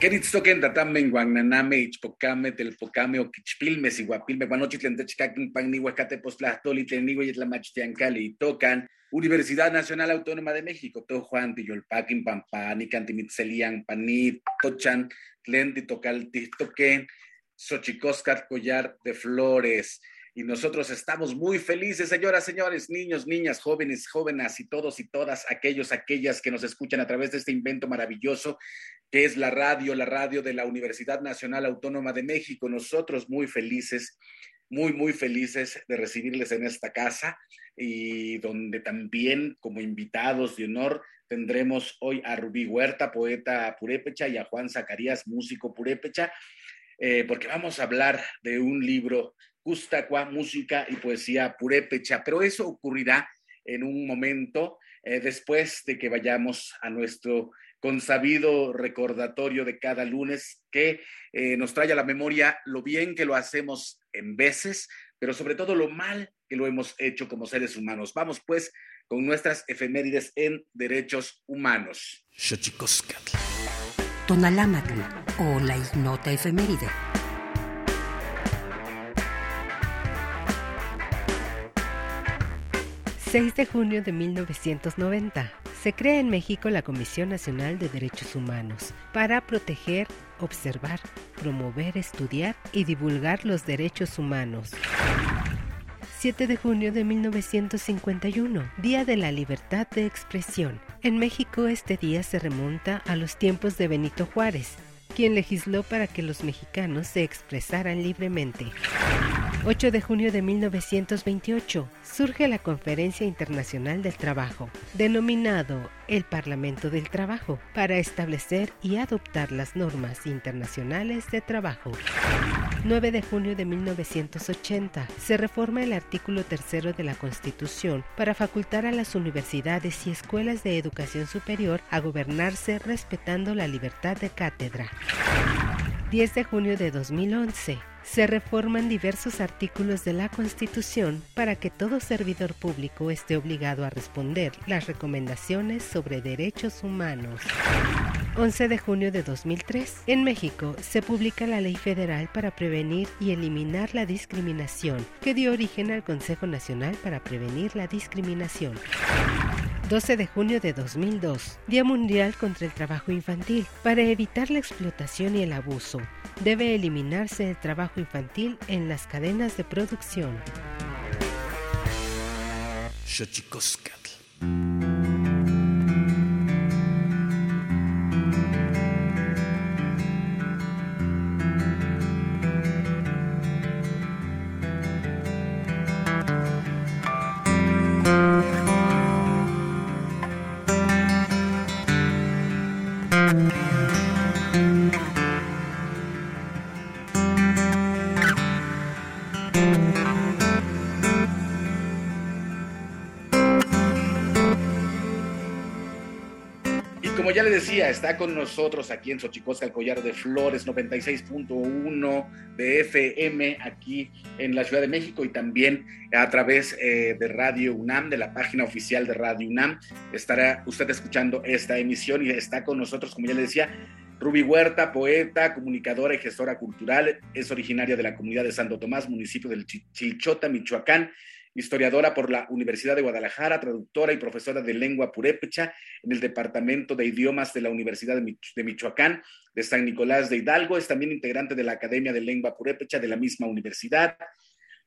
Queritztoquen tatammen guananame ichpocame telpocame oquichpilme siguapilme guanochitlen techcaquin pan nihuacate postlahtoli tlenigue y tocan Universidad Nacional Autónoma de México, to Juan Tiyolpaquin Pampani, Cantimitzelian, Panit, Tochan, Tlen Titocaltitoquen, Xochicoscat Collar de Flores. Y nosotros estamos muy felices, señoras, señores, niños, niñas, jóvenes, jóvenes y todos y todas aquellos, aquellas que nos escuchan a través de este invento maravilloso que es la radio, la radio de la Universidad Nacional Autónoma de México. Nosotros muy felices, muy, muy felices de recibirles en esta casa y donde también como invitados de honor tendremos hoy a Rubí Huerta, poeta purépecha, y a Juan Zacarías, músico purépecha, eh, porque vamos a hablar de un libro Custacua, música y poesía purépecha, pero eso ocurrirá en un momento eh, después de que vayamos a nuestro consabido recordatorio de cada lunes que eh, nos trae a la memoria lo bien que lo hacemos en veces, pero sobre todo lo mal que lo hemos hecho como seres humanos. Vamos pues con nuestras efemérides en derechos humanos. Tonalámatl o la ignota efeméride. 6 de junio de 1990. Se crea en México la Comisión Nacional de Derechos Humanos para proteger, observar, promover, estudiar y divulgar los derechos humanos. 7 de junio de 1951, Día de la Libertad de Expresión. En México este día se remonta a los tiempos de Benito Juárez, quien legisló para que los mexicanos se expresaran libremente. 8 de junio de 1928 surge la Conferencia Internacional del Trabajo, denominado el Parlamento del Trabajo, para establecer y adoptar las normas internacionales de trabajo. 9 de junio de 1980 se reforma el artículo tercero de la Constitución para facultar a las universidades y escuelas de educación superior a gobernarse respetando la libertad de cátedra. 10 de junio de 2011 se reforman diversos artículos de la Constitución para que todo servidor público esté obligado a responder las recomendaciones sobre derechos humanos. 11 de junio de 2003. En México se publica la Ley Federal para prevenir y eliminar la discriminación, que dio origen al Consejo Nacional para Prevenir la Discriminación. 12 de junio de 2002, Día Mundial contra el Trabajo Infantil. Para evitar la explotación y el abuso, debe eliminarse el trabajo infantil en las cadenas de producción. Está con nosotros aquí en Xochicosca, el collar de flores 96.1 de FM aquí en la Ciudad de México y también a través eh, de Radio UNAM, de la página oficial de Radio UNAM. Estará usted escuchando esta emisión y está con nosotros, como ya le decía, Ruby Huerta, poeta, comunicadora y gestora cultural, es originaria de la comunidad de Santo Tomás, municipio del Chilchota, Michoacán historiadora por la Universidad de Guadalajara, traductora y profesora de lengua purépecha en el Departamento de Idiomas de la Universidad de Michoacán de San Nicolás de Hidalgo. Es también integrante de la Academia de Lengua Purépecha de la misma universidad.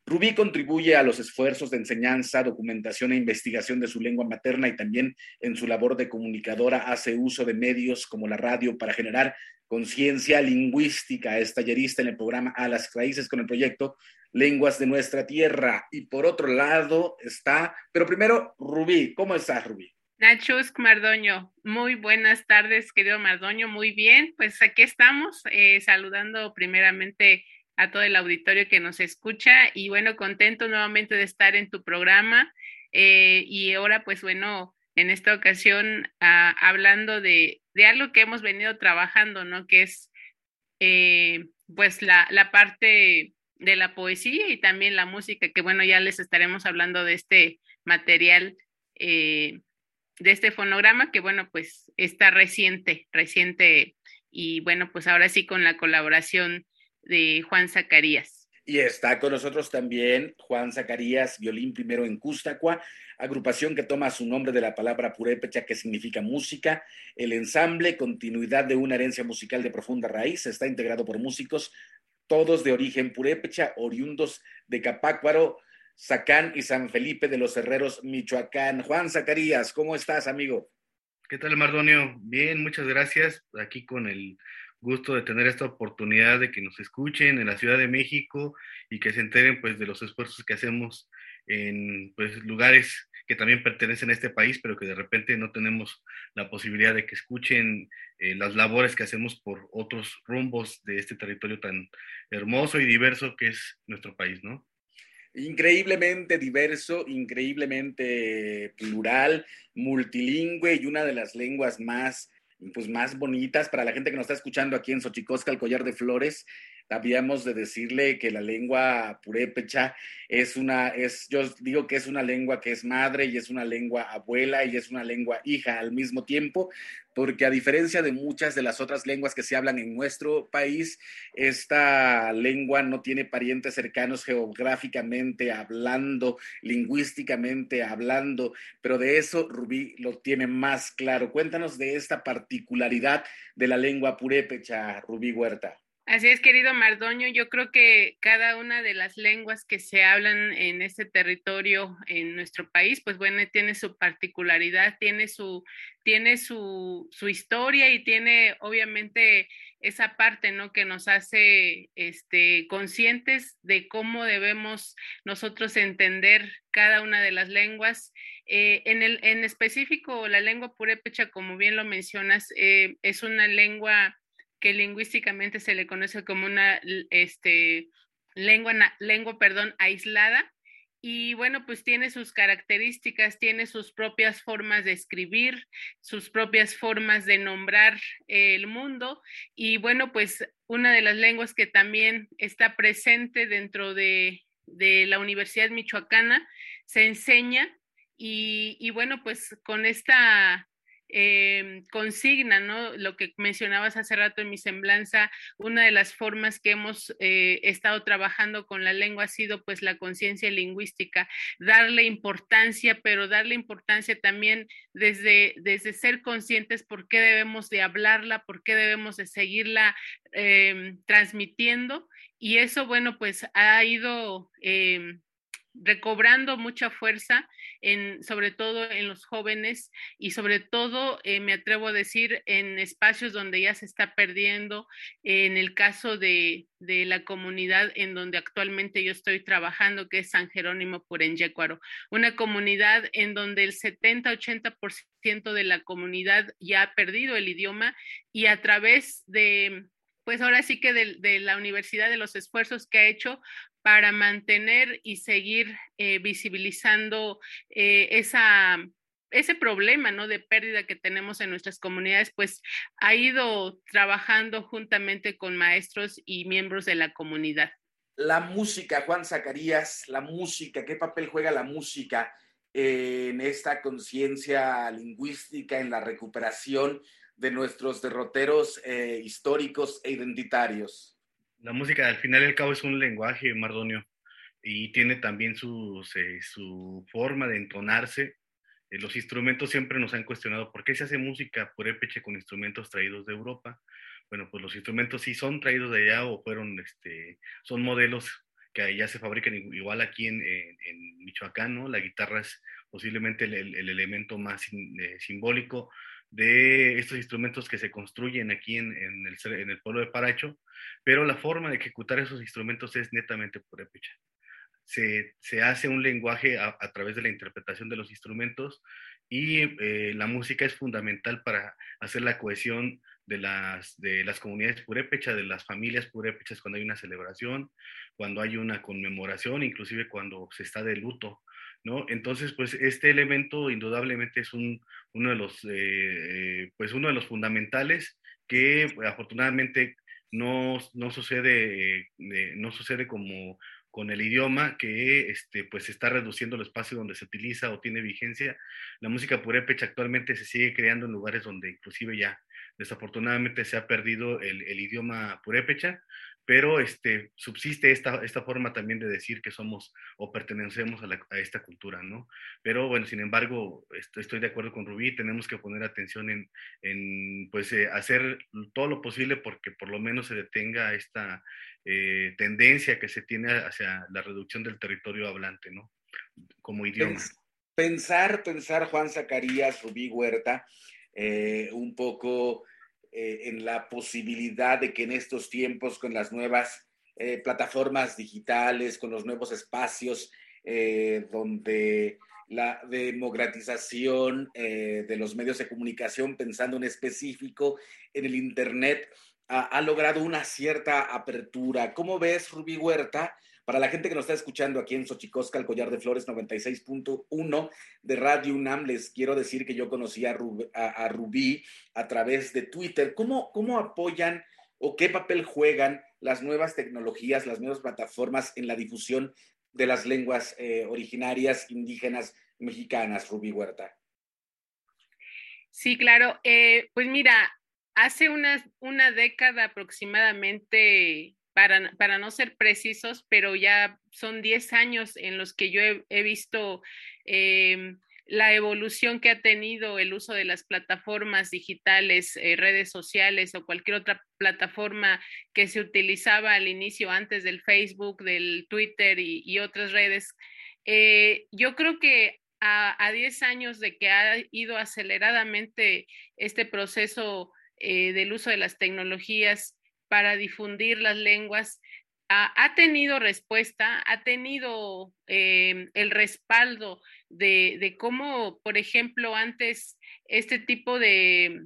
Rubí contribuye a los esfuerzos de enseñanza, documentación e investigación de su lengua materna y también en su labor de comunicadora hace uso de medios como la radio para generar conciencia lingüística. Es tallerista en el programa A las Raíces con el proyecto Lenguas de Nuestra Tierra. Y por otro lado está, pero primero, Rubí. ¿Cómo estás, Rubí? Nachus Mardoño, muy buenas tardes, querido Mardoño, muy bien, pues aquí estamos eh, saludando primeramente a todo el auditorio que nos escucha y bueno, contento nuevamente de estar en tu programa eh, y ahora pues bueno, en esta ocasión ah, hablando de, de, algo que hemos venido trabajando, ¿no? Que es eh, pues la, la, parte de la poesía y también la música, que bueno, ya les estaremos hablando de este material, eh, de este fonograma, que bueno, pues está reciente, reciente y bueno, pues ahora sí con la colaboración de Juan Zacarías. Y está con nosotros también Juan Zacarías, violín primero en Custacua, agrupación que toma su nombre de la palabra purépecha, que significa música. El ensamble, continuidad de una herencia musical de profunda raíz, está integrado por músicos, todos de origen purépecha, oriundos de Capácuaro, Zacán y San Felipe de los Herreros, Michoacán. Juan Zacarías, ¿cómo estás, amigo? ¿Qué tal, Mardonio? Bien, muchas gracias. Aquí con el gusto de tener esta oportunidad de que nos escuchen en la Ciudad de México y que se enteren pues de los esfuerzos que hacemos en pues lugares que también pertenecen a este país, pero que de repente no tenemos la posibilidad de que escuchen eh, las labores que hacemos por otros rumbos de este territorio tan hermoso y diverso que es nuestro país, ¿no? increíblemente diverso, increíblemente plural, multilingüe y una de las lenguas más pues más bonitas para la gente que nos está escuchando aquí en Xochicosca, el collar de flores. Habíamos de decirle que la lengua purépecha es una, es, yo digo que es una lengua que es madre y es una lengua abuela y es una lengua hija al mismo tiempo, porque a diferencia de muchas de las otras lenguas que se hablan en nuestro país, esta lengua no tiene parientes cercanos geográficamente hablando, lingüísticamente hablando, pero de eso Rubí lo tiene más claro. Cuéntanos de esta particularidad de la lengua purépecha, Rubí Huerta. Así es, querido Mardoño. Yo creo que cada una de las lenguas que se hablan en este territorio, en nuestro país, pues bueno, tiene su particularidad, tiene su, tiene su, su historia y tiene obviamente esa parte, ¿no? Que nos hace este, conscientes de cómo debemos nosotros entender cada una de las lenguas. Eh, en, el, en específico, la lengua purépecha, como bien lo mencionas, eh, es una lengua que lingüísticamente se le conoce como una este, lengua, lengua perdón, aislada. Y bueno, pues tiene sus características, tiene sus propias formas de escribir, sus propias formas de nombrar el mundo. Y bueno, pues una de las lenguas que también está presente dentro de, de la Universidad Michoacana se enseña. Y, y bueno, pues con esta eh, consigna, ¿no? Lo que mencionabas hace rato en mi semblanza, una de las formas que hemos eh, estado trabajando con la lengua ha sido pues la conciencia lingüística, darle importancia, pero darle importancia también desde, desde ser conscientes por qué debemos de hablarla, por qué debemos de seguirla eh, transmitiendo. Y eso, bueno, pues ha ido recobrando mucha fuerza, en, sobre todo en los jóvenes y sobre todo, eh, me atrevo a decir, en espacios donde ya se está perdiendo, en el caso de, de, la comunidad en donde actualmente yo estoy trabajando, que es San Jerónimo Purenyecuaro, una comunidad en donde el 70-80% de la comunidad ya ha perdido el idioma y a través de pues ahora sí que de, de, la universidad, de los esfuerzos que ha hecho, para mantener y seguir eh, visibilizando eh, ese problema ¿no? de pérdida que tenemos en nuestras comunidades, pues ha ido trabajando juntamente con maestros y miembros de la comunidad. La música, Juan Zacarías, la música, ¿qué papel juega la música en esta conciencia lingüística, en la recuperación de nuestros derroteros eh, históricos e identitarios? La música al final y al cabo es un lenguaje, Mardonio, y tiene también su, su forma de entonarse. Eh, los instrumentos siempre nos han cuestionado por qué se hace música por purépecha con instrumentos traídos de Europa. Bueno, pues los instrumentos sí son traídos de allá o fueron, este, son modelos que allá se fabrican igual aquí en, en, Michoacán, ¿no? La guitarra es posiblemente el, el elemento más eh, simbólico de estos instrumentos que se construyen aquí en, en, el, en el pueblo de Paracho, pero la forma de ejecutar esos instrumentos es netamente purépecha. Se, se hace un lenguaje a, través de la interpretación de los instrumentos y eh, la música es fundamental para hacer la cohesión de las, de las comunidades purépechas, de las familias purépechas cuando hay una celebración, cuando hay una conmemoración, inclusive cuando se está de luto Entonces, pues este elemento indudablemente es un, uno, de los, eh, pues de los fundamentales que afortunadamente no, no sucede, eh, no sucede como con el idioma que este, pues está reduciendo el espacio donde se utiliza o tiene vigencia. La música purépecha actualmente se sigue creando en lugares donde inclusive ya desafortunadamente se ha perdido el, el idioma purépecha, pero este, subsiste esta, esta forma también de decir que somos o pertenecemos a, la, a esta cultura, ¿no? Pero bueno, sin embargo, estoy, estoy, de acuerdo con Rubí, tenemos que poner atención en, en pues, eh, hacer todo lo posible porque por lo menos se detenga esta eh, tendencia que se tiene hacia la reducción del territorio hablante, ¿no? Como idioma. Pensar, pensar, Juan Zacarías, Rubí Huerta, eh, un poco eh, en la posibilidad de que en estos tiempos, con las nuevas eh, plataformas digitales, con los nuevos espacios, eh, donde la democratización de los medios de comunicación, pensando en específico en el Internet, ha, ha logrado una cierta apertura. ¿Cómo ves, Rubí Huerta? Para la gente que nos está escuchando aquí en Xochicosca, el Collar de Flores 96.1 de Radio UNAM, les quiero decir que yo conocí a, Rubí a, a, Rubí a través de Twitter. ¿Cómo, ¿Cómo apoyan o qué papel juegan las nuevas tecnologías, las nuevas plataformas en la difusión de las lenguas eh, originarias indígenas mexicanas, Rubí Huerta? Sí, claro. Eh, pues mira, hace una, una década aproximadamente para, para, no ser precisos, pero ya son 10 años en los que yo he, visto eh, la evolución que ha tenido el uso de las plataformas digitales, eh, redes sociales o cualquier otra plataforma que se utilizaba al inicio antes del Facebook, del Twitter y, otras redes. Eh, yo creo que a, a 10 años de que ha ido aceleradamente este proceso del uso de las tecnologías para difundir las lenguas ha, tenido respuesta, ha tenido em, el respaldo de, cómo, por ejemplo, antes este tipo de,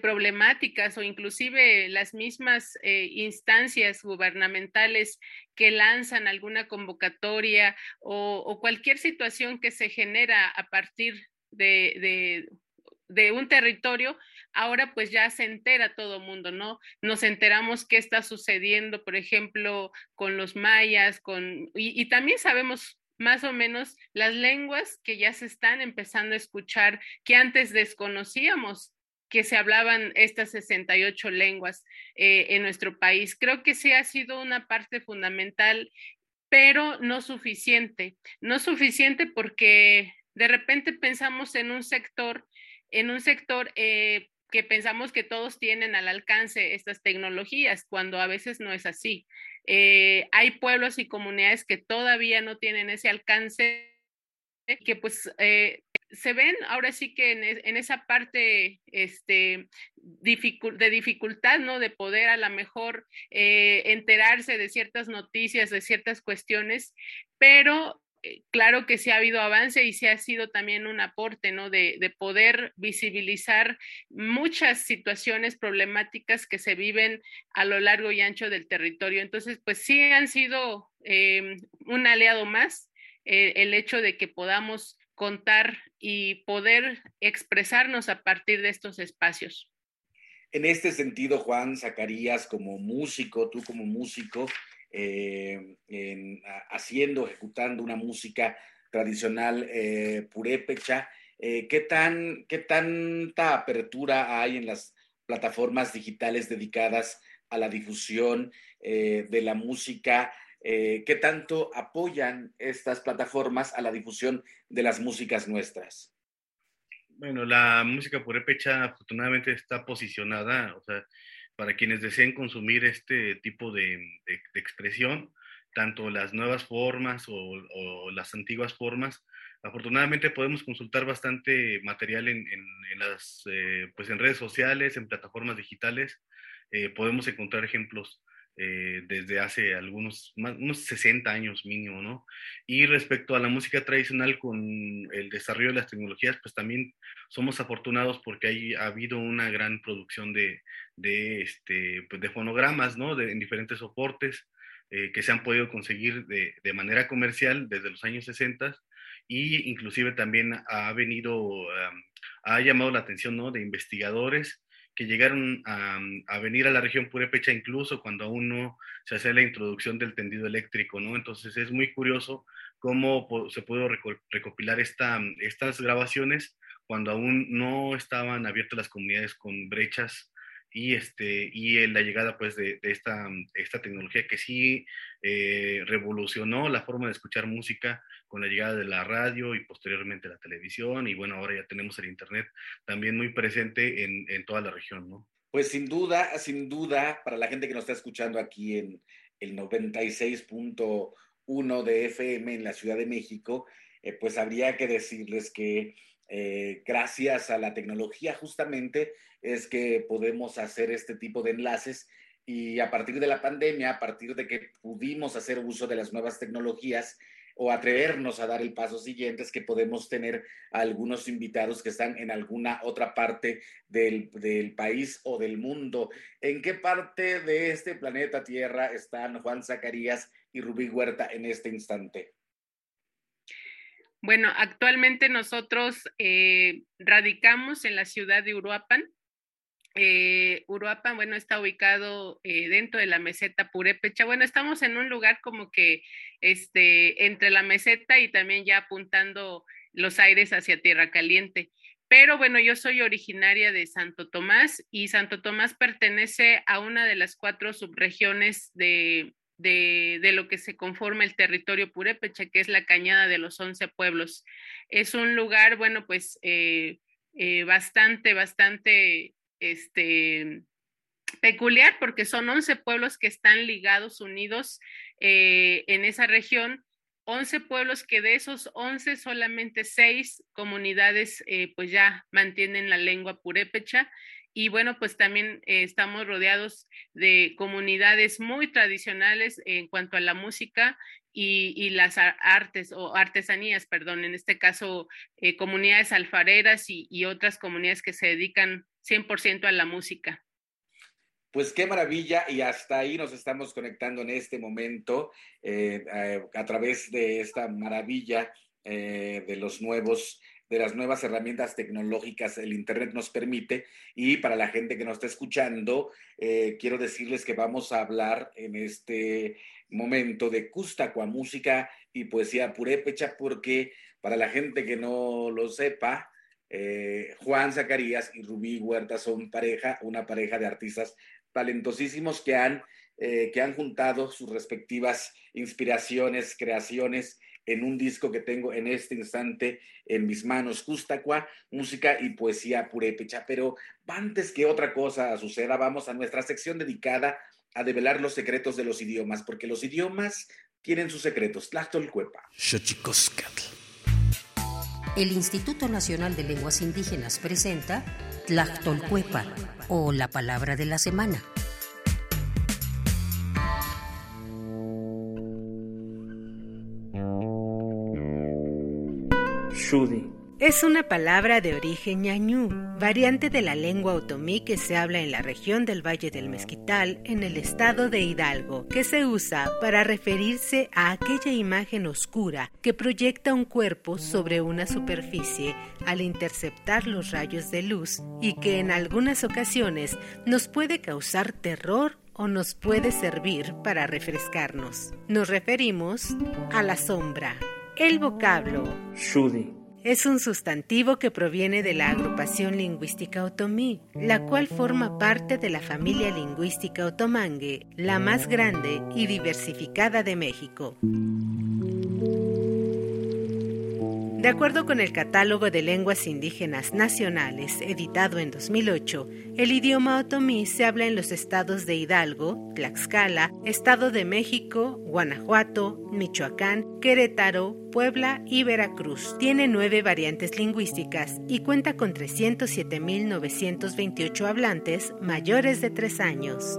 problemáticas o inclusive las mismas eh, instancias gubernamentales que lanzan alguna convocatoria o, cualquier situación que se genera a partir de, de un territorio, ahora pues ya se entera todo mundo, ¿no? Nos enteramos qué está sucediendo, por ejemplo, con los mayas, con, y, también sabemos más o menos las lenguas que ya se están empezando a escuchar, que antes desconocíamos que se hablaban estas 68 lenguas eh, en nuestro país. Creo que sí ha sido una parte fundamental, pero no suficiente. No suficiente porque de repente pensamos en un sector, en un sector eh, que pensamos que todos tienen al alcance estas tecnologías, cuando a veces no es así. Eh, hay pueblos y comunidades que todavía no tienen ese alcance, que pues eh, se ven ahora sí que en, esa parte este, de dificultad, ¿no? De poder a lo mejor eh, enterarse de ciertas noticias, de ciertas cuestiones, pero claro que sí ha habido avance y sí ha sido también un aporte, ¿no? De, poder visibilizar muchas situaciones problemáticas que se viven a lo largo y ancho del territorio. Entonces, pues sí han sido eh, un aliado más eh, el hecho de que podamos contar y poder expresarnos a partir de estos espacios. En este sentido, Juan Zacarías, como músico, tú como músico, eh, haciendo, ejecutando una música tradicional eh, purépecha. Eh, ¿qué, tan, ¿Qué tanta apertura hay en las plataformas digitales dedicadas a la difusión de la música? ¿Qué tanto apoyan estas plataformas a la difusión de las músicas nuestras? Bueno, la música purépecha afortunadamente está posicionada, o sea, para quienes deseen consumir este tipo de, expresión, tanto las nuevas formas o, las antiguas formas. Afortunadamente podemos consultar bastante material en, las, eh, pues en redes sociales, en plataformas digitales. Eh, podemos encontrar ejemplos eh, desde hace algunos, unos 60 años mínimo, ¿no? Y respecto a la música tradicional con el desarrollo de las tecnologías, pues también somos afortunados porque hay, ha habido una gran producción de, de, este, pues de fonogramas, ¿no? De, en diferentes soportes eh, que se han podido conseguir de, de, manera comercial desde los años 60 y inclusive también ha venido, ha llamado la atención, ¿no? De investigadores que llegaron a, venir a la región Purépecha incluso cuando aún no se hacía la introducción del tendido eléctrico, ¿no? Entonces es muy curioso cómo se pudo recopilar esta, estas grabaciones cuando aún no estaban abiertas las comunidades con brechas y, este, y la llegada pues de, esta, esta tecnología que sí eh, revolucionó la forma de escuchar música con la llegada de la radio y posteriormente la televisión y bueno, ahora ya tenemos el Internet también muy presente en, en toda la región, ¿no? Pues sin duda, sin duda, para la gente que nos está escuchando aquí en el 96.1 de FM en la Ciudad de México, eh, pues habría que decirles que eh, gracias a la tecnología justamente es que podemos hacer este tipo de enlaces y a partir de la pandemia, a partir de que pudimos hacer uso de las nuevas tecnologías o atrevernos a dar el paso siguiente, es que podemos tener a algunos invitados que están en alguna otra parte del, del país o del mundo. ¿En qué parte de este planeta Tierra están Juan Zacarías y Rubí Huerta en este instante? Bueno, actualmente nosotros eh, radicamos en la ciudad de Uruapan. Eh, Uruapan, bueno, está ubicado eh, dentro de la meseta Purépecha. Bueno, estamos en un lugar como que este, entre la meseta y también ya apuntando los aires hacia Tierra Caliente. Pero bueno, yo soy originaria de Santo Tomás y Santo Tomás pertenece a una de las cuatro subregiones de, de, lo que se conforma el territorio purépecha, que es la cañada de los once pueblos. Es un lugar, bueno, pues eh, eh, bastante, bastante este, peculiar porque son once pueblos que están ligados, unidos eh, en esa región. once pueblos que de esos once solamente seis comunidades pues ya mantienen la lengua purépecha y bueno, pues también eh, estamos rodeados de comunidades muy tradicionales en cuanto a la música y, las artes o artesanías, perdón, en este caso eh, comunidades alfareras y, otras comunidades que se dedican 100% a la música. Pues qué maravilla y hasta ahí nos estamos conectando en este momento eh, a, través de esta maravilla de los nuevos de las nuevas herramientas tecnológicas el Internet nos permite. Y para la gente que nos está escuchando, eh, quiero decirles que vamos a hablar en este momento de Custacua, música y poesía purépecha, porque para la gente que no lo sepa, eh, Juan Zacarías y Rubí Huerta son pareja, una pareja de artistas talentosísimos que han, eh, que han juntado sus respectivas inspiraciones, creaciones en un disco que tengo en este instante en mis manos, Custacua, música y poesía purépecha. Pero antes que otra cosa suceda, vamos a nuestra sección dedicada a develar los secretos de los idiomas, porque los idiomas tienen sus secretos. Tlachtolcuepa. El Instituto Nacional de Lenguas Indígenas presenta Tlachtolcuepa, o la palabra de la semana. Es una palabra de origen ñañú, variante de la lengua otomí que se habla en la región del Valle del Mezquital, en el estado de Hidalgo, que se usa para referirse a aquella imagen oscura que proyecta un cuerpo sobre una superficie al interceptar los rayos de luz y que en algunas ocasiones nos puede causar terror o nos puede servir para refrescarnos. Nos referimos a la sombra. El vocablo Shudi es un sustantivo que proviene de la agrupación lingüística otomí, la cual forma parte de la familia lingüística otomangue, la más grande y diversificada de México. De acuerdo con el Catálogo de Lenguas Indígenas Nacionales, editado en 2008, el idioma otomí se habla en los estados de Hidalgo, Tlaxcala, Estado de México, Guanajuato, Michoacán, Querétaro, Puebla y Veracruz. Tiene nueve variantes lingüísticas y cuenta con 307.928 hablantes mayores de tres años.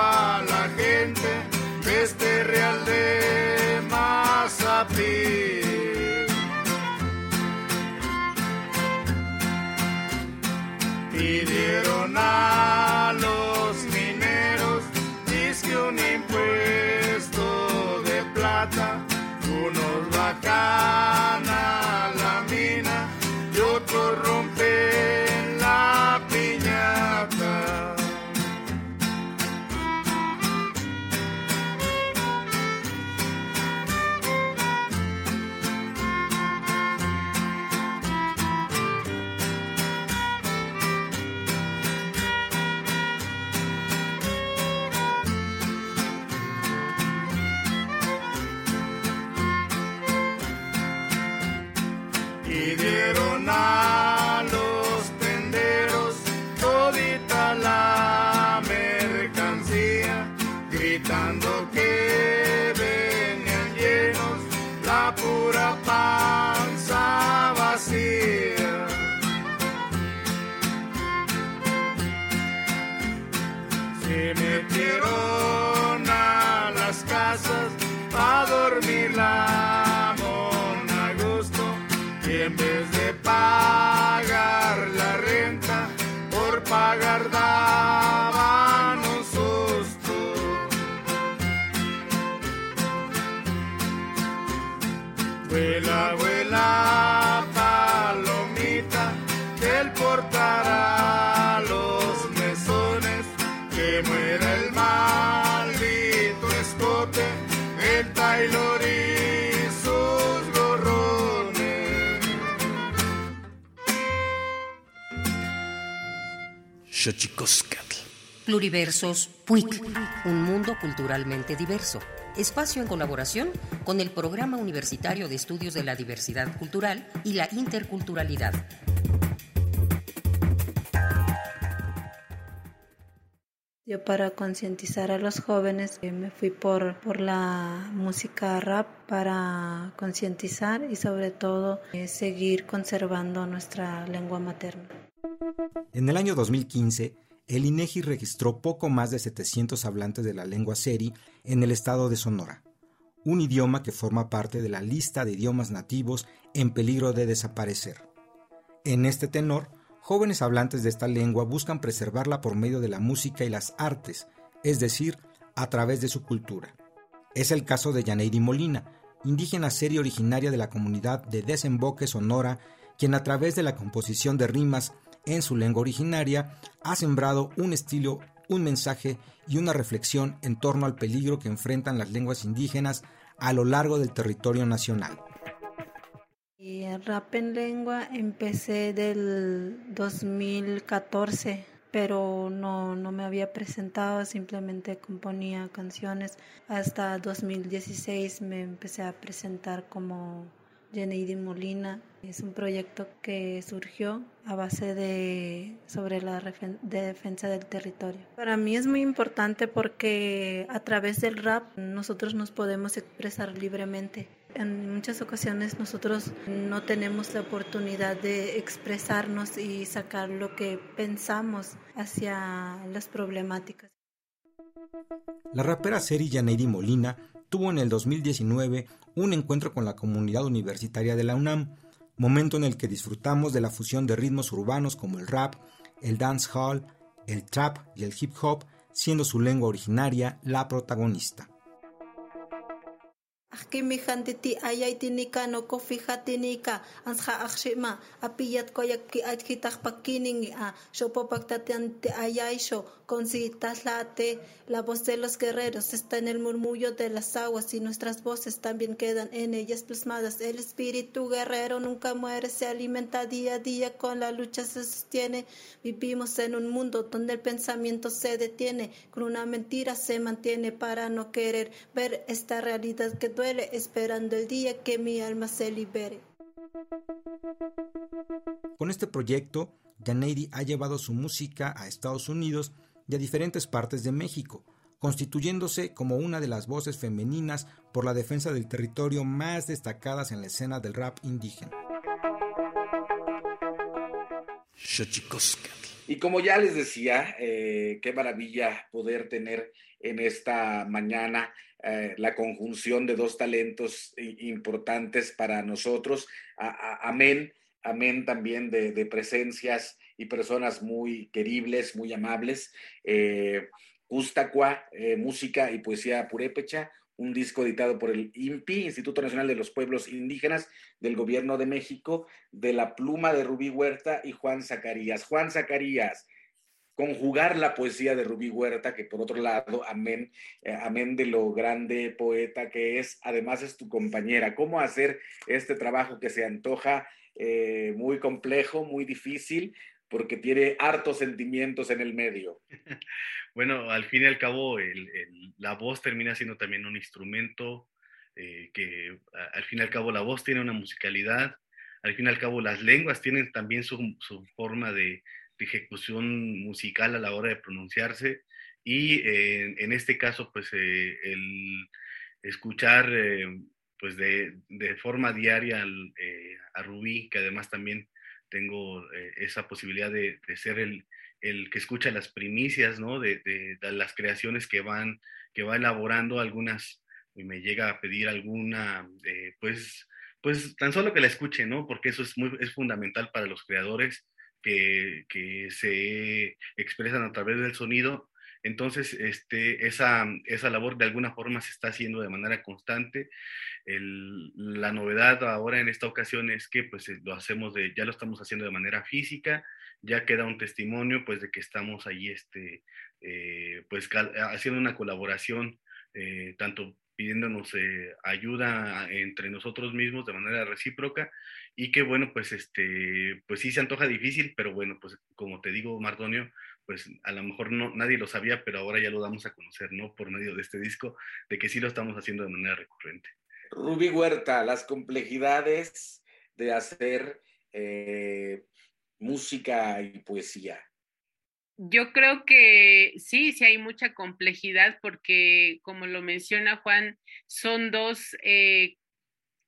paz Xochicoscatl. Pluriversos PUIC, un mundo culturalmente diverso. Espacio en colaboración con el Programa Universitario de Estudios de la Diversidad Cultural y la Interculturalidad. Yo para concientizar a los jóvenes eh, me fui por, por la música rap para concientizar y sobre todo eh, seguir conservando nuestra lengua materna. En el año 2015, el INEGI registró poco más de 700 hablantes de la lengua seri en el estado de Sonora, un idioma que forma parte de la lista de idiomas nativos en peligro de desaparecer. En este tenor, jóvenes hablantes de esta lengua buscan preservarla por medio de la música y las artes, es decir, a través de su cultura. Es el caso de Yaneiri Molina, indígena serie originaria de la comunidad de Desemboque Sonora, quien a través de la composición de rimas en su lengua originaria ha sembrado un estilo, un mensaje y una reflexión en torno al peligro que enfrentan las lenguas indígenas a lo largo del territorio nacional. Y el rap en lengua empecé del 2014, pero no, no me había presentado, simplemente componía canciones. Hasta 2016 me empecé a presentar como Jenny Molina. Es un proyecto que surgió a base de sobre la de defensa del territorio. Para mí es muy importante porque a través del rap nosotros nos podemos expresar libremente. En muchas ocasiones nosotros no tenemos la oportunidad de expresarnos y sacar lo que pensamos hacia las problemáticas. La rapera Seri Janeiri Molina tuvo en el 2019 un encuentro con la comunidad universitaria de la UNAM, momento en el que disfrutamos de la fusión de ritmos urbanos como el rap, el dancehall, el trap y el hip hop, siendo su lengua originaria la protagonista. Akimi hantiti ayay tinika no kofi hatinika ansha akshima apiyat koyak ki ajkitak pakiningi a shopopaktatanti ayaisho con si taslate la voz de los guerreros está en el murmullo de las aguas y nuestras voces también quedan en ellas plasmadas. El espíritu guerrero nunca muere se alimenta día a día con la lucha se sostiene. Vivimos en un mundo donde el pensamiento se detiene. Con una mentira se mantiene para no querer ver esta realidad que duele esperando el día que mi alma se libere. Con este proyecto, Janeiri ha llevado su música a Estados Unidos y a diferentes partes de México, constituyéndose como una de las voces femeninas por la defensa del territorio más destacadas en la escena del rap indígena. Y como ya les decía, eh, qué maravilla poder tener en esta mañana eh, la conjunción de dos talentos importantes para nosotros. amén, amén también de, presencias y personas muy queribles, muy amables. Eh, eh, música y poesía purépecha, un disco editado por el INPI, Instituto Nacional de los Pueblos Indígenas del Gobierno de México, de la pluma de Rubí Huerta y Juan Zacarías. Juan Zacarías, conjugar la poesía de Rubí Huerta, que por otro lado, amén, eh, amén de lo grande poeta que es, además es tu compañera. ¿Cómo hacer este trabajo que se antoja eh, muy complejo, muy difícil, porque tiene hartos sentimientos en el medio? Bueno, al fin y al cabo, la voz termina siendo también un instrumento eh, que al fin y al cabo la voz tiene una musicalidad, al fin y al cabo las lenguas tienen también su forma de, ejecución musical a la hora de pronunciarse y eh, en este caso pues eh, el escuchar eh, pues de, forma diaria a Rubí que además también tengo esa posibilidad de, ser el, el, que escucha las primicias ¿no? de, de, las creaciones que van que va elaborando algunas y me llega a pedir alguna pues pues tan solo que la escuchen, ¿no? Porque eso es, muy, es fundamental para los creadores que, que se expresan a través del sonido entonces, este, esa, esa labor de alguna forma se está haciendo de manera constante. la novedad ahora en esta ocasión es que pues lo hacemos de, ya lo estamos haciendo de manera física, ya queda un testimonio pues de que estamos ahí este, eh, pues haciendo una colaboración eh, tanto pidiéndonos eh, ayuda entre nosotros mismos de manera recíproca y que bueno pues este pues sí se antoja difícil pero bueno pues como te digo Mardonio pues a lo mejor no, nadie lo sabía, pero ahora ya lo damos a conocer, ¿no? Por medio de este disco, de que sí lo estamos haciendo de manera recurrente. Rubí Huerta, las complejidades de hacer eh, música y poesía. Yo creo que sí, sí hay mucha complejidad porque, como lo menciona Juan, son dos, eh,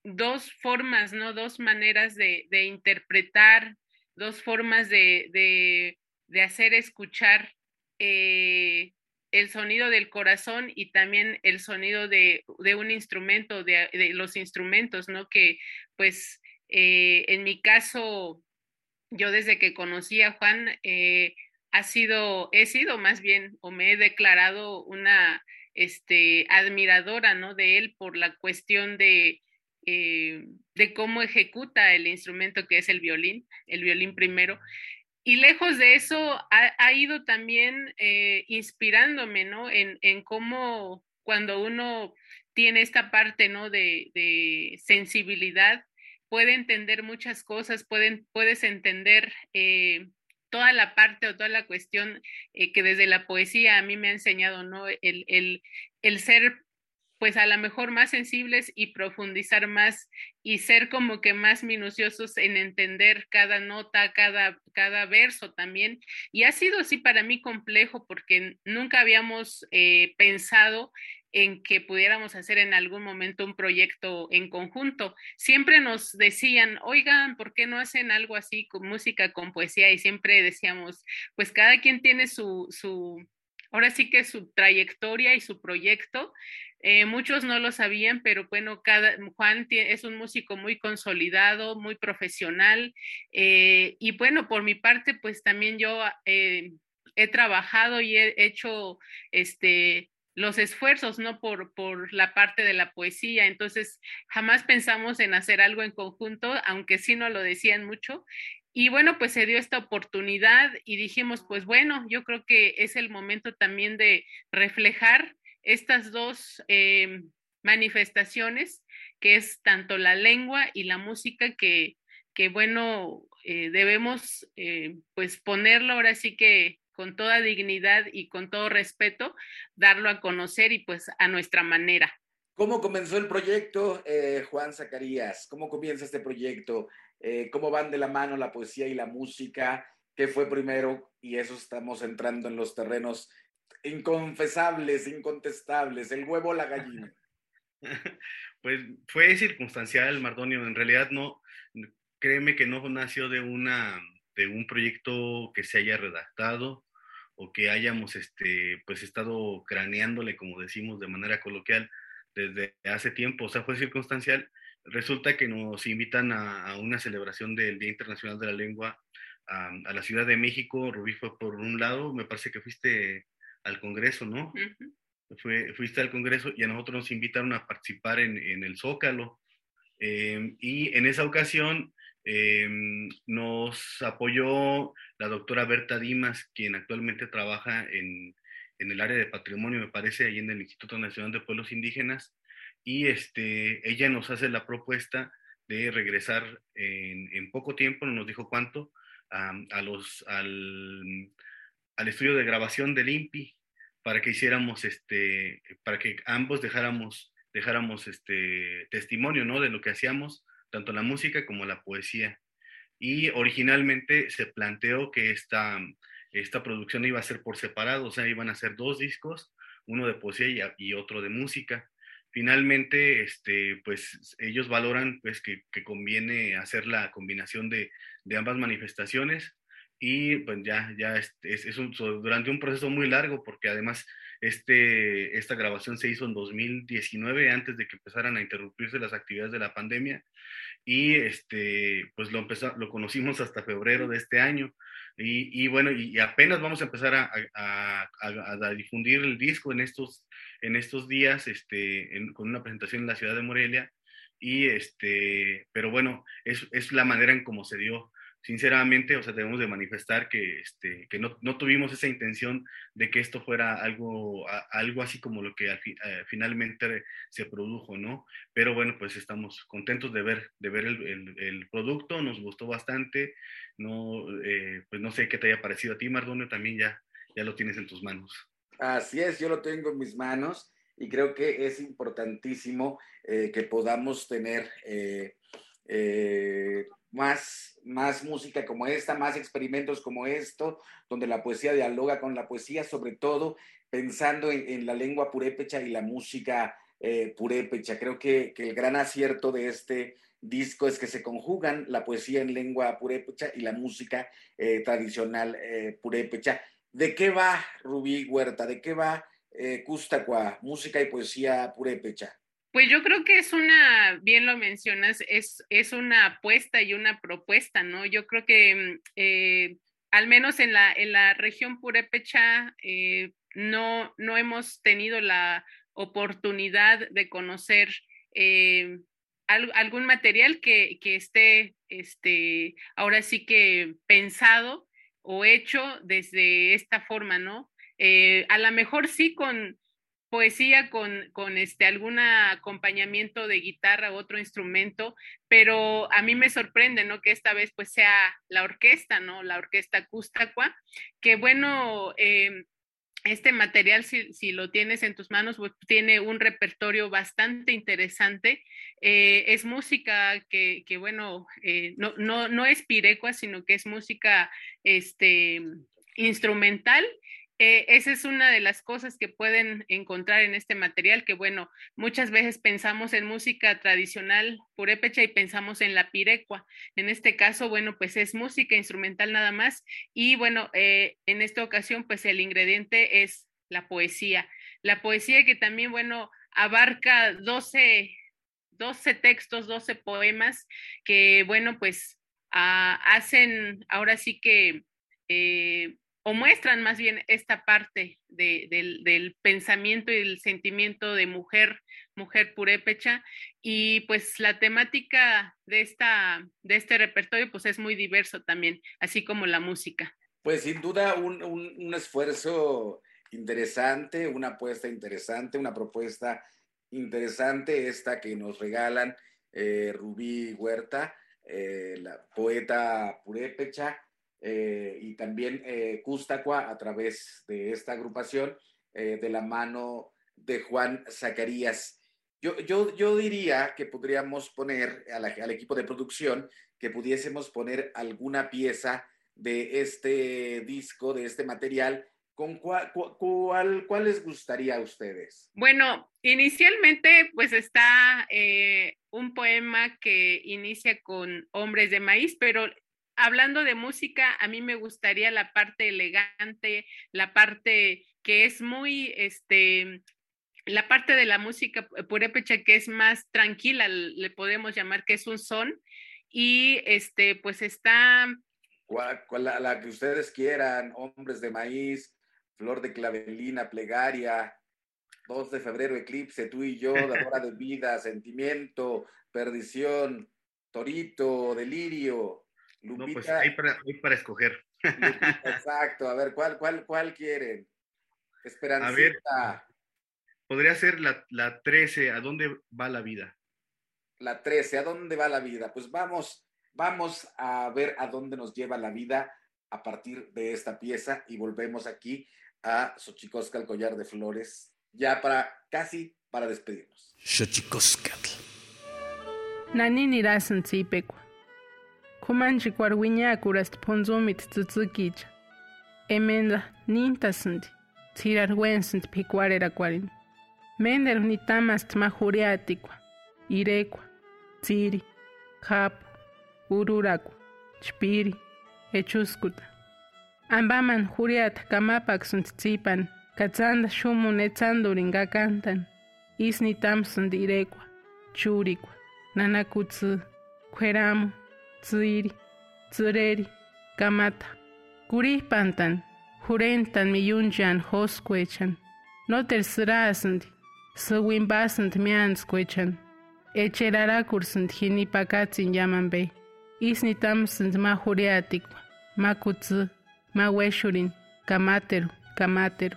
dos formas, ¿no? Dos maneras de, interpretar, dos formas de, de hacer escuchar eh, el sonido del corazón y también el sonido de, un instrumento, de, los instrumentos, ¿no? Que pues eh, en mi caso, yo desde que conocí a Juan, eh, ha sido, he sido más bien, o me he declarado una este, admiradora, ¿no? De él por la cuestión de, de cómo ejecuta el instrumento que es el violín, el violín primero y lejos de eso, ha, ido también eh, inspirándome, ¿no? En, cómo cuando uno tiene esta parte, ¿no? De, sensibilidad, puede entender muchas cosas, pueden, puedes entender eh, toda la parte o toda la cuestión eh, que desde la poesía a mí me ha enseñado, ¿no? El, el, el ser pues a lo mejor más sensibles y profundizar más y ser como que más minuciosos en entender cada nota, cada, cada verso también. Y ha sido así para mí complejo porque nunca habíamos eh, pensado en que pudiéramos hacer en algún momento un proyecto en conjunto. Siempre nos decían, oigan, ¿por qué no hacen algo así con música, con poesía? Y siempre decíamos, pues cada quien tiene su, su ahora sí que su trayectoria y su proyecto, eh, muchos no lo sabían, pero bueno, cada, Juan es un músico muy consolidado, muy profesional. Eh, y bueno, por mi parte, pues también yo eh, he trabajado y he hecho este, los esfuerzos, ¿no? Por, por la parte de la poesía. Entonces, jamás pensamos en hacer algo en conjunto, aunque sí no lo decían mucho. Y bueno, pues se dio esta oportunidad y dijimos, pues bueno, yo creo que es el momento también de reflejar estas dos eh, manifestaciones, que es tanto la lengua y la música, que, que bueno, eh, debemos eh, pues ponerlo ahora sí que con toda dignidad y con todo respeto, darlo a conocer y pues a nuestra manera. ¿Cómo comenzó el proyecto, Juan Zacarías? ¿Cómo comienza este proyecto? ¿Cómo van de la mano la poesía y la música? ¿Qué fue primero? Y eso estamos entrando en los terrenos inconfesables, incontestables, el huevo la gallina. Pues fue circunstancial, Mardonio. En realidad no, créeme que no nació de una de un proyecto que se haya redactado o que hayamos este pues estado craneándole como decimos de manera coloquial desde hace tiempo, o sea, fue circunstancial. Resulta que nos invitan a, una celebración del Día Internacional de la Lengua a, a, la Ciudad de México. Rubí fue por un lado, me parece que fuiste al Congreso, ¿no? Fue, fuiste al Congreso y a nosotros nos invitaron a participar en, en el Zócalo. Em, y en esa ocasión em, nos apoyó la doctora Berta Dimas, quien actualmente trabaja en, en, el área de patrimonio, me parece, ahí en el Instituto Nacional de Pueblos Indígenas. Y este, ella nos hace la propuesta de regresar en, en poco tiempo, no nos dijo cuánto, a, a los, al, al estudio de grabación del INPI para que hiciéramos este, para que ambos dejáramos, dejáramos este testimonio, ¿no? De lo que hacíamos, tanto la música como la poesía. Y originalmente se planteó que esta, esta producción iba a ser por separado, o sea, iban a ser dos discos, uno de poesía y, otro de música. Finalmente, este, pues ellos valoran pues, que, conviene hacer la combinación de ambas manifestaciones y pues ya, ya es, es, un, durante un proceso muy largo porque además este, esta grabación se hizo en 2019 antes de que empezaran a interrumpirse las actividades de la pandemia y este, pues lo, empezó, lo conocimos hasta febrero de este año y, y bueno, y, apenas vamos a empezar a, a, a, difundir el disco en estos, en estos días este, con una presentación en la ciudad de Morelia y este, pero bueno, es, es la manera en cómo se dio sinceramente, o sea, debemos de manifestar que, este, que no, no, tuvimos esa intención de que esto fuera algo, algo así como lo que eh, finalmente se produjo, ¿no? Pero bueno, pues estamos contentos de ver, de ver el, el, producto, nos gustó bastante, no, eh, pues no sé qué te haya parecido a ti, Mardonio, también ya, ya lo tienes en tus manos. Así es, yo lo tengo en mis manos y creo que es importantísimo eh, que podamos tener más, más música como esta, más experimentos como esto, donde la poesía dialoga con la poesía, sobre todo pensando en, la lengua purépecha y la música eh, purépecha. Creo que, el gran acierto de este disco es que se conjugan la poesía en lengua purépecha y la música eh, tradicional eh, purépecha. ¿De qué va Rubí Huerta? ¿De qué va eh, Custacua, música y poesía purépecha? Pues yo creo que es una, bien lo mencionas, es, es una apuesta y una propuesta, ¿no? Yo creo que mm, eh, al menos en la, en la región purépecha eh, no, no hemos tenido la oportunidad de conocer eh, algún material que, que, esté este, ahora sí que pensado o hecho desde esta forma, ¿no? a lo mejor sí con, poesía con, con este, algún acompañamiento de guitarra u otro instrumento, pero a mí me sorprende, ¿no? Que esta vez pues sea la orquesta, ¿no? La orquesta acústica, que bueno, eh, este material, si, si, lo tienes en tus manos, pues, tiene un repertorio bastante interesante. Eh, es música que, que bueno, eh, no, no, no es pirecua, sino que es música este, instrumental eh, esa es una de las cosas que pueden encontrar en este material, que bueno, muchas veces pensamos en música tradicional purépecha y pensamos en la pirecua. En este caso, bueno, pues es música instrumental nada más. Y bueno, eh, en esta ocasión, pues el ingrediente es la poesía. La poesía que también, bueno, abarca 12, 12 textos, 12 poemas que, bueno, pues ah, hacen ahora sí que... Eh, o muestran más bien esta parte del, pensamiento y el sentimiento de mujer, mujer purépecha, y pues la temática de, esta, de este repertorio pues es muy diverso también, así como la música. Pues sin duda un, un esfuerzo interesante, una apuesta interesante, una propuesta interesante esta que nos regalan eh, Rubí Huerta, eh, la poeta purépecha, eh, y también eh, Custacua a través de esta agrupación eh, de la mano de Juan Zacarías. Yo, yo, yo diría que podríamos poner al equipo de producción que pudiésemos poner alguna pieza de este disco, de este material, ¿Con cuál, cuál, les gustaría a ustedes? Bueno, inicialmente pues está un poema que inicia con Hombres de Maíz, pero hablando de música, a mí me gustaría la parte elegante, la parte que es muy, este, la parte de la música purépecha que es más tranquila, le podemos llamar que es un son, y este, pues está... la, que ustedes quieran, hombres de maíz, flor de clavelina, plegaria, 2 de febrero, eclipse, tú y yo, hora de vida, sentimiento, perdición, torito, delirio, no, pues hay para, para escoger. exacto, a ver, ¿cuál, cuál, cuál quieren? Esperanza. A ver, podría ser la, la 13, ¿a dónde va la vida? La 13, ¿a dónde va la vida? Pues vamos, vamos a ver a dónde nos lleva la vida a partir de esta pieza y volvemos aquí a Xochicosca, el collar de flores, ya para casi para despedirnos. Xochicosca. Nani nirasan Kumanchik warwiñakurasta phunzumita tzitzikiycha. Emenda nintasïnti, ts'irarwensinti p'ikwarherakwarini. Menderu nitamasti ma juriatikwa, irekwa, tsiri, japu, ururakwa, chpiri, echuskuta, Ambaman juriat kamapak tsipan, katsanda shumun etsandurin kakantan, isni tamsun direkwa, churikwa, nanakutsu, kueramu, tsiri, tsureri, kamata, kurihpantan, jurentan miyunchan hoskwechan, noter sirasandi, suwimbasant mianskwechan, echerarakursant jinipakatsin yamanbe, isni tamsant ma juriatikwa, ma kutsu, ma weshurin, kamateru, kamateru,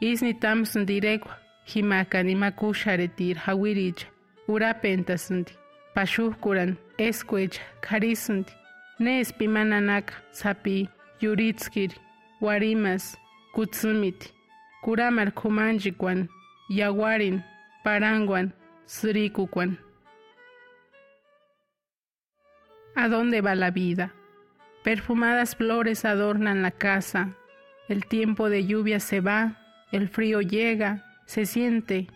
isni tamsant direkwa, himakani makusharetir hawiricha, urapentasandi, pashukuran, escuecha, karisunti, nes pimananaka, sapi, yuritskiri, warimas, kutsumiti, kuramar kumanjikwan, yawarin, paranguan, sirikukuan. ¿A dónde va la vida? Perfumadas flores adornan la casa, el tiempo de lluvia se va, el frío llega, se siente,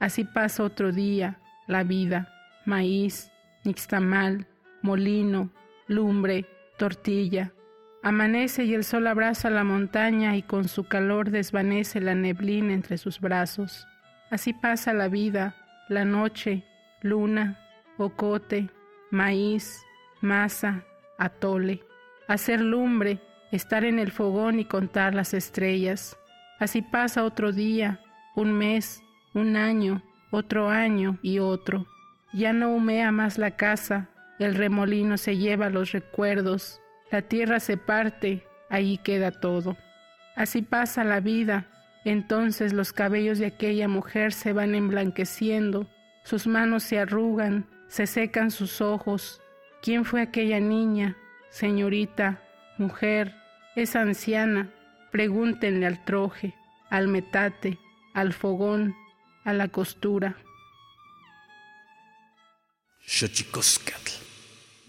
así pasa otro día, la vida, maíz, nixtamal, molino, lumbre, tortilla. Amanece y el sol abraza la montaña y con su calor desvanece la neblina entre sus brazos. Así pasa la vida, la noche, luna, ocote, maíz, masa, atole. Hacer lumbre, estar en el fogón y contar las estrellas. Así pasa otro día, un mes, un año, otro año y otro. Ya no humea más la casa, el remolino se lleva los recuerdos, la tierra se parte, ahí queda todo. Así pasa la vida, entonces los cabellos de aquella mujer se van emblanqueciendo, sus manos se arrugan, se secan sus ojos. ¿Quién fue aquella niña, señorita, mujer, esa anciana? Pregúntenle al troje, al metate, al fogón, a la costura.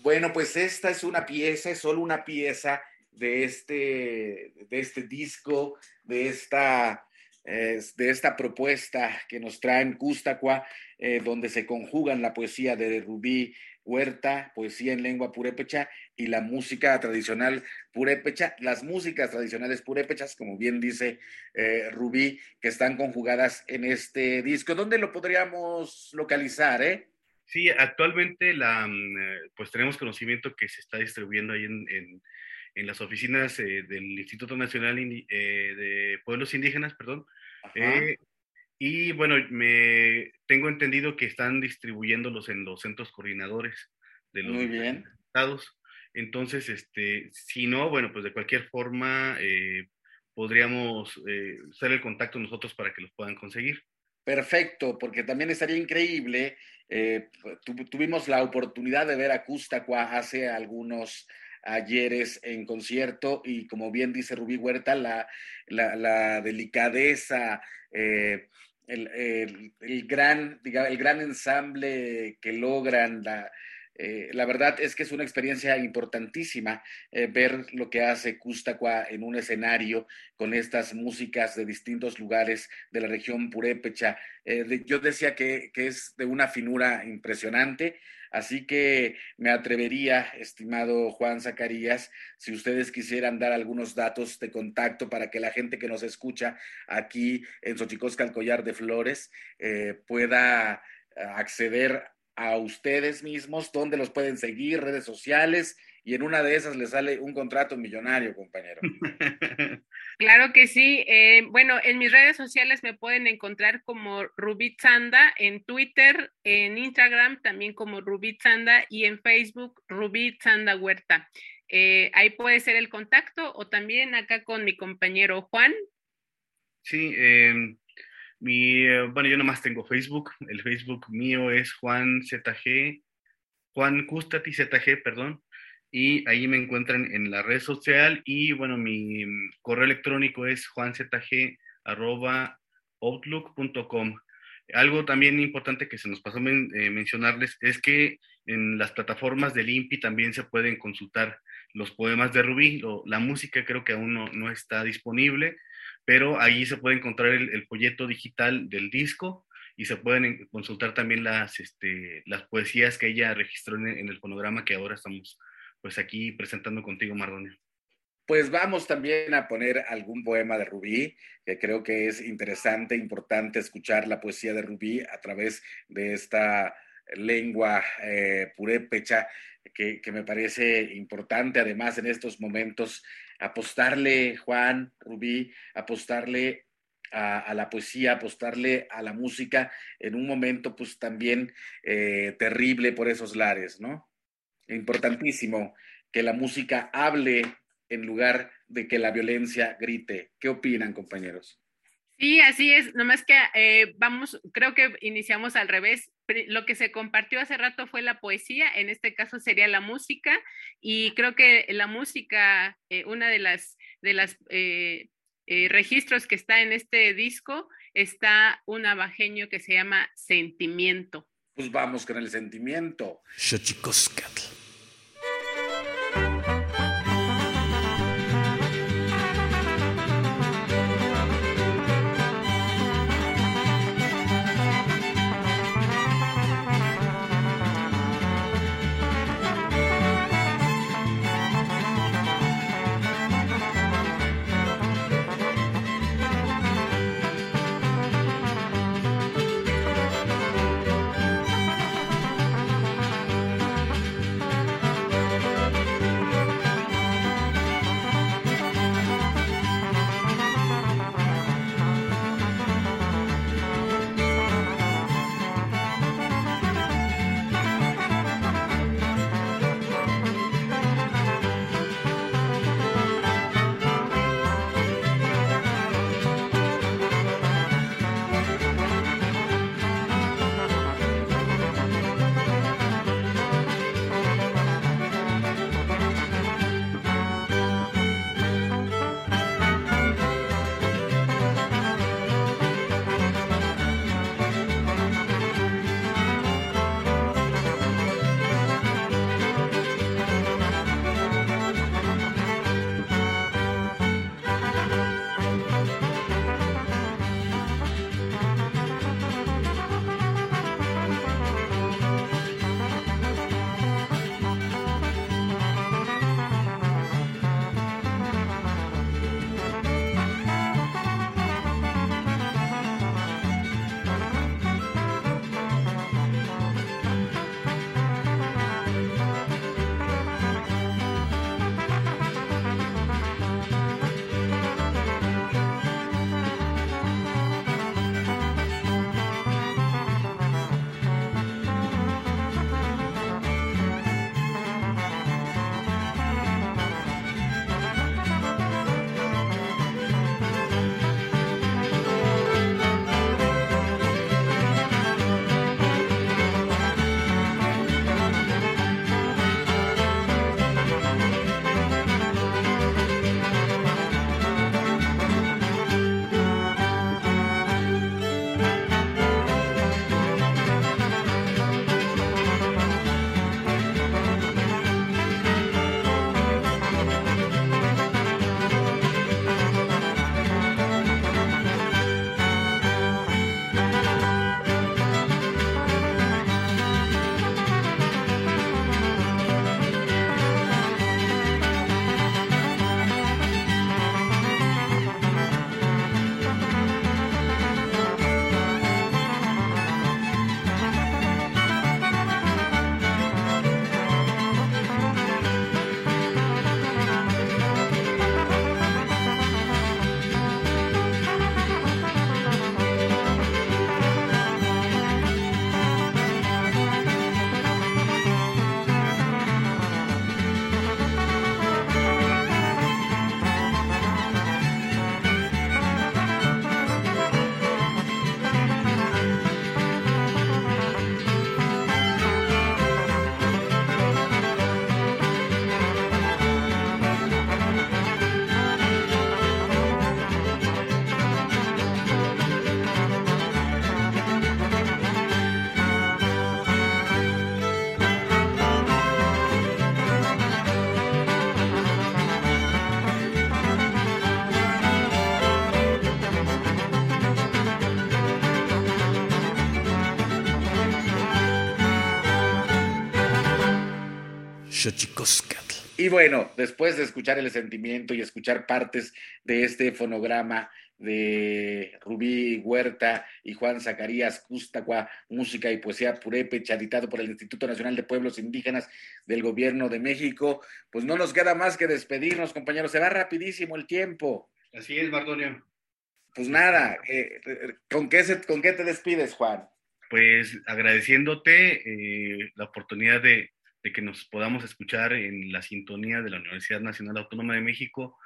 Bueno, pues esta es una pieza, es solo una pieza de este, de este disco, de esta, eh, de esta propuesta que nos traen Custacua, eh, donde se conjugan la poesía de Rubí Huerta, poesía en lengua purépecha y la música tradicional purépecha, las músicas tradicionales purépechas, como bien dice eh, Rubí, que están conjugadas en este disco. ¿Dónde lo podríamos localizar, eh? Sí, actualmente la, mm, pues tenemos conocimiento que se está distribuyendo ahí en, en, en las oficinas eh, del Instituto Nacional eh, de Pueblos Indígenas, perdón. Eh, y bueno, me tengo entendido que están distribuyéndolos en los centros coordinadores de los Muy bien. estados. Entonces, este, si no, bueno, pues de cualquier forma podríamos hacer el contacto nosotros para que los puedan conseguir. Perfecto, porque también estaría increíble. Eh, tu, tuvimos la oportunidad de ver a Custacua hace algunos ayeres en concierto y como bien dice Rubí Huerta, la, delicadeza, eh, el, gran, digamos, el gran ensamble que logran, la, eh, la verdad es que es una experiencia importantísima eh, ver lo que hace Custacua en un escenario con estas músicas de distintos lugares de la región purépecha. Eh, yo decía que, que, es de una finura impresionante, así que me atrevería, estimado Juan Zacarías, si ustedes quisieran dar algunos datos de contacto para que la gente que nos escucha aquí en Xochicosca, el Collar de Flores, pueda acceder a ustedes mismos, dónde los pueden seguir, redes sociales, y en una de esas les sale un contrato millonario, compañero. Claro que sí. Eh, bueno, en mis redes sociales me pueden encontrar como Rubí Zanda, en Twitter, en Instagram también como Rubí Zanda y en Facebook Rubí Zanda Huerta. Eh, ahí puede ser el contacto o también acá con mi compañero Juan. Sí, eh, mi, bueno, yo nomás tengo Facebook. El Facebook mío es Juan ZG, Juan Custati ZG, perdón. Y ahí me encuentran en la red social. Y bueno, mi correo electrónico es juanzg.outlook.com. Algo también importante que se nos pasó eh, mencionarles es que en las plataformas del INPI también se pueden consultar los poemas de Rubí. Lo, la música creo que aún no, no está disponible pero ahí se puede encontrar el, el folleto digital del disco y se pueden consultar también las, este, las poesías que ella registró en, en, el fonograma que ahora estamos pues aquí presentando contigo, Mardonio. pues vamos también a poner algún poema de Rubí, que creo que es interesante, importante escuchar la poesía de Rubí a través de esta lengua eh, purépecha, que, que me parece importante además en estos momentos apostarle, Juan, Rubí, apostarle a, la poesía, apostarle a la música en un momento pues también eh, terrible por esos lares, ¿no? Importantísimo que la música hable en lugar de que la violencia grite. ¿Qué opinan, compañeros? Sí, así es, nomás que eh, vamos, creo que iniciamos al revés. Lo que se compartió hace rato fue la poesía, en este caso sería la música, y creo que la música, eh, una de las, de las eh, registros que está en este disco, está un abajeño que se llama Sentimiento. Pues vamos con el sentimiento. Xochicoscatl. Y bueno, después de escuchar el sentimiento y escuchar partes de este fonograma de Rubí Huerta y Juan Zacarías Custacua, música y poesía purépecha, editado por el Instituto Nacional de Pueblos Indígenas del Gobierno de México, pues no nos queda más que despedirnos, compañeros. Se va rapidísimo el tiempo. Así es, Bardonio. Pues nada, eh, ¿con, qué ¿con qué te despides, Juan? Pues agradeciéndote eh, la oportunidad de, que nos podamos escuchar en la sintonía de la Universidad Nacional Autónoma de México.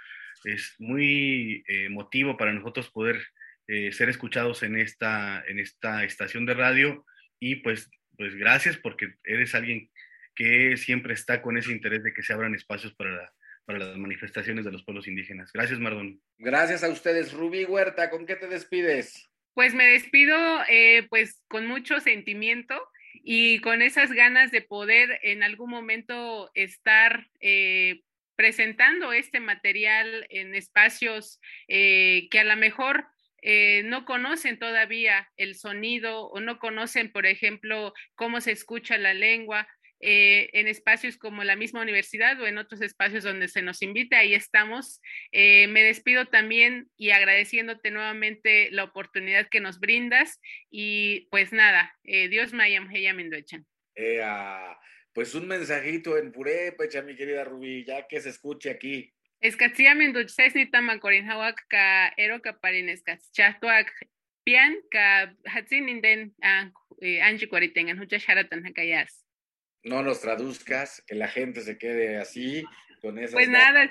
Es muy eh, motivo para nosotros poder eh, ser escuchados en esta, en esta estación de radio y pues, pues gracias porque eres alguien que siempre está con ese interés de que se abran espacios para, para las manifestaciones de los pueblos indígenas. Gracias, Mardón. Gracias a ustedes. Rubí Huerta, ¿con qué te despides? Pues me despido eh, pues con mucho sentimiento y con esas ganas de poder en algún momento estar eh, presentando este material en espacios eh, que a lo mejor eh, no conocen todavía el sonido o no conocen, por ejemplo, cómo se escucha la lengua. Eh, en espacios como la misma universidad o en otros espacios donde se nos invite, ahí estamos. Eh, me despido también y agradeciéndote nuevamente la oportunidad que nos brindas y pues nada, eh, Dios mayam heya mendochan. pues un mensajito en purépecha, mi querida Rubí, ya que se escuche aquí. Escatzia mendochses ni tamacorin hawak ka ero ka parin escatzchatuak pian ka hatzin inden anchi cuaritengan hucha sharatan hakayas no nos traduzcas, que la gente se quede así, con esas... Pues nada,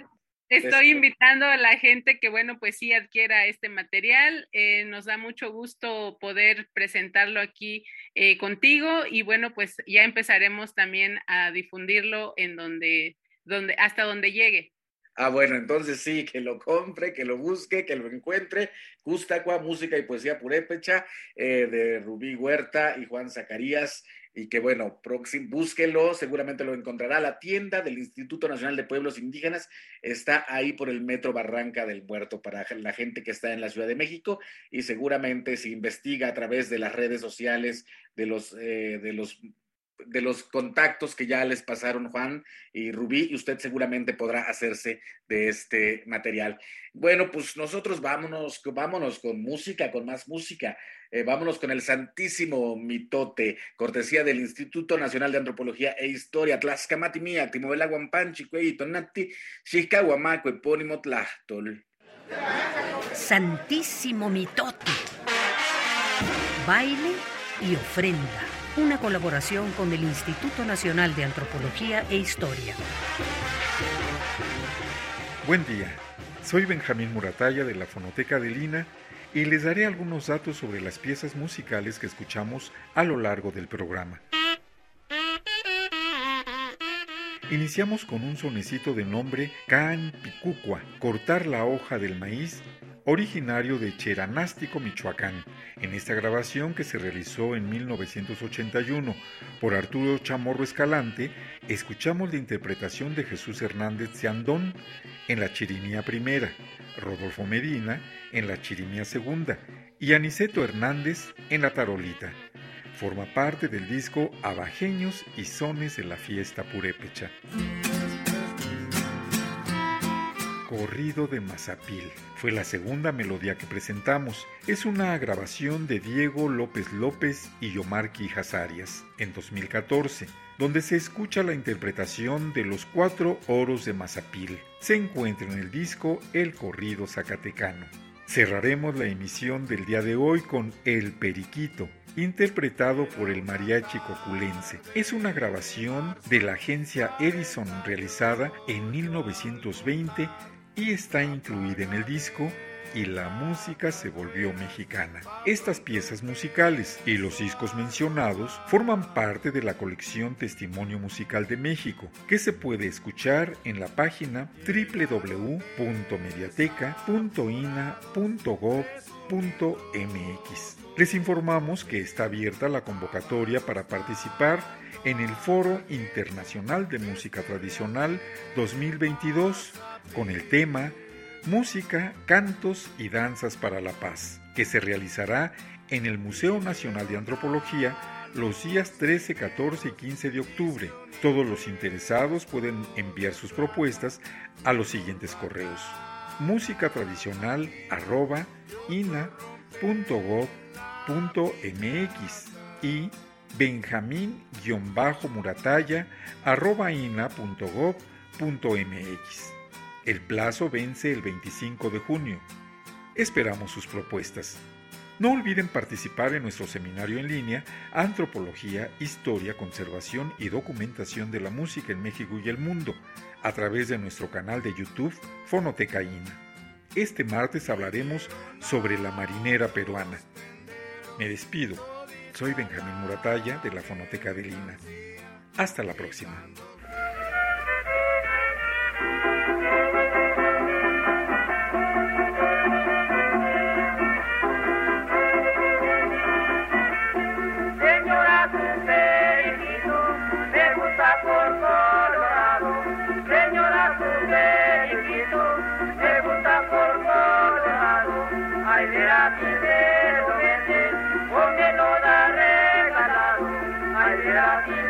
estoy invitando a la gente que, bueno, pues sí adquiera este material. Eh, nos da mucho gusto poder presentarlo aquí eh, contigo y, bueno, pues ya empezaremos también a difundirlo en donde, donde, hasta donde llegue. Ah, bueno, entonces sí, que lo compre, que lo busque, que lo encuentre. Custacua, música y poesía purépecha, eh, de Rubí Huerta y Juan Zacarías y que bueno, búsquelo, seguramente lo encontrará. La tienda del Instituto Nacional de Pueblos Indígenas está ahí por el metro Barranca del Muerto para la gente que está en la Ciudad de México y seguramente si investiga a través de las redes sociales, de los, eh, de los de los contactos que ya les pasaron Juan y Rubí y usted seguramente podrá hacerse de este material. Bueno, pues nosotros vámonos, vámonos con música, con más música. Eh, vámonos con el Santísimo Mitote, cortesía del Instituto Nacional de Antropología e Historia, Tlaxcamati Mía, Timovela Guampanchi, Tonati, Guamaco, Epónimo Tlachtol. Santísimo Mitote. Baile y ofrenda una colaboración con el Instituto Nacional de Antropología e Historia. Buen día, soy Benjamín Murataya de la Fonoteca de Lina y les daré algunos datos sobre las piezas musicales que escuchamos a lo largo del programa. Iniciamos con un sonecito de nombre Can Picucua, cortar la hoja del maíz originario de Cheranástico, Michoacán. En esta grabación que se realizó en 1981 por Arturo Chamorro Escalante, escuchamos la interpretación de Jesús Hernández Ciandón en la chirimía primera, Rodolfo Medina en la chirimía segunda y Aniceto Hernández en la tarolita. Forma parte del disco Abajeños y Sones de la Fiesta Purépecha. Corrido de Mazapil. Fue la segunda melodía que presentamos. Es una grabación de Diego López López y Yomar Quijas Arias en 2014, donde se escucha la interpretación de los cuatro oros de Mazapil. Se encuentra en el disco El Corrido Zacatecano. Cerraremos la emisión del día de hoy con El Periquito, interpretado por el mariachi coculense. Es una grabación de la agencia Edison realizada en 1920 y está incluida en el disco y la música se volvió mexicana. Estas piezas musicales y los discos mencionados forman parte de la colección Testimonio Musical de México, que se puede escuchar en la página Les informamos que está abierta la convocatoria para participar en el Foro Internacional de Música Tradicional 2022 con el tema Música, Cantos y Danzas para la Paz, que se realizará en el Museo Nacional de Antropología los días 13, 14 y 15 de octubre. Todos los interesados pueden enviar sus propuestas a los siguientes correos. Música tradicional arroba ina.gov.mx y benjamín-murataya arroba ina.gov.mx. El plazo vence el 25 de junio. Esperamos sus propuestas. No olviden participar en nuestro seminario en línea Antropología, Historia, Conservación y Documentación de la Música en México y el Mundo a través de nuestro canal de YouTube Fonoteca INA. Este martes hablaremos sobre la marinera peruana. Me despido. Soy Benjamín Murataya de la Fonoteca de Lina. Hasta la próxima. Thank you.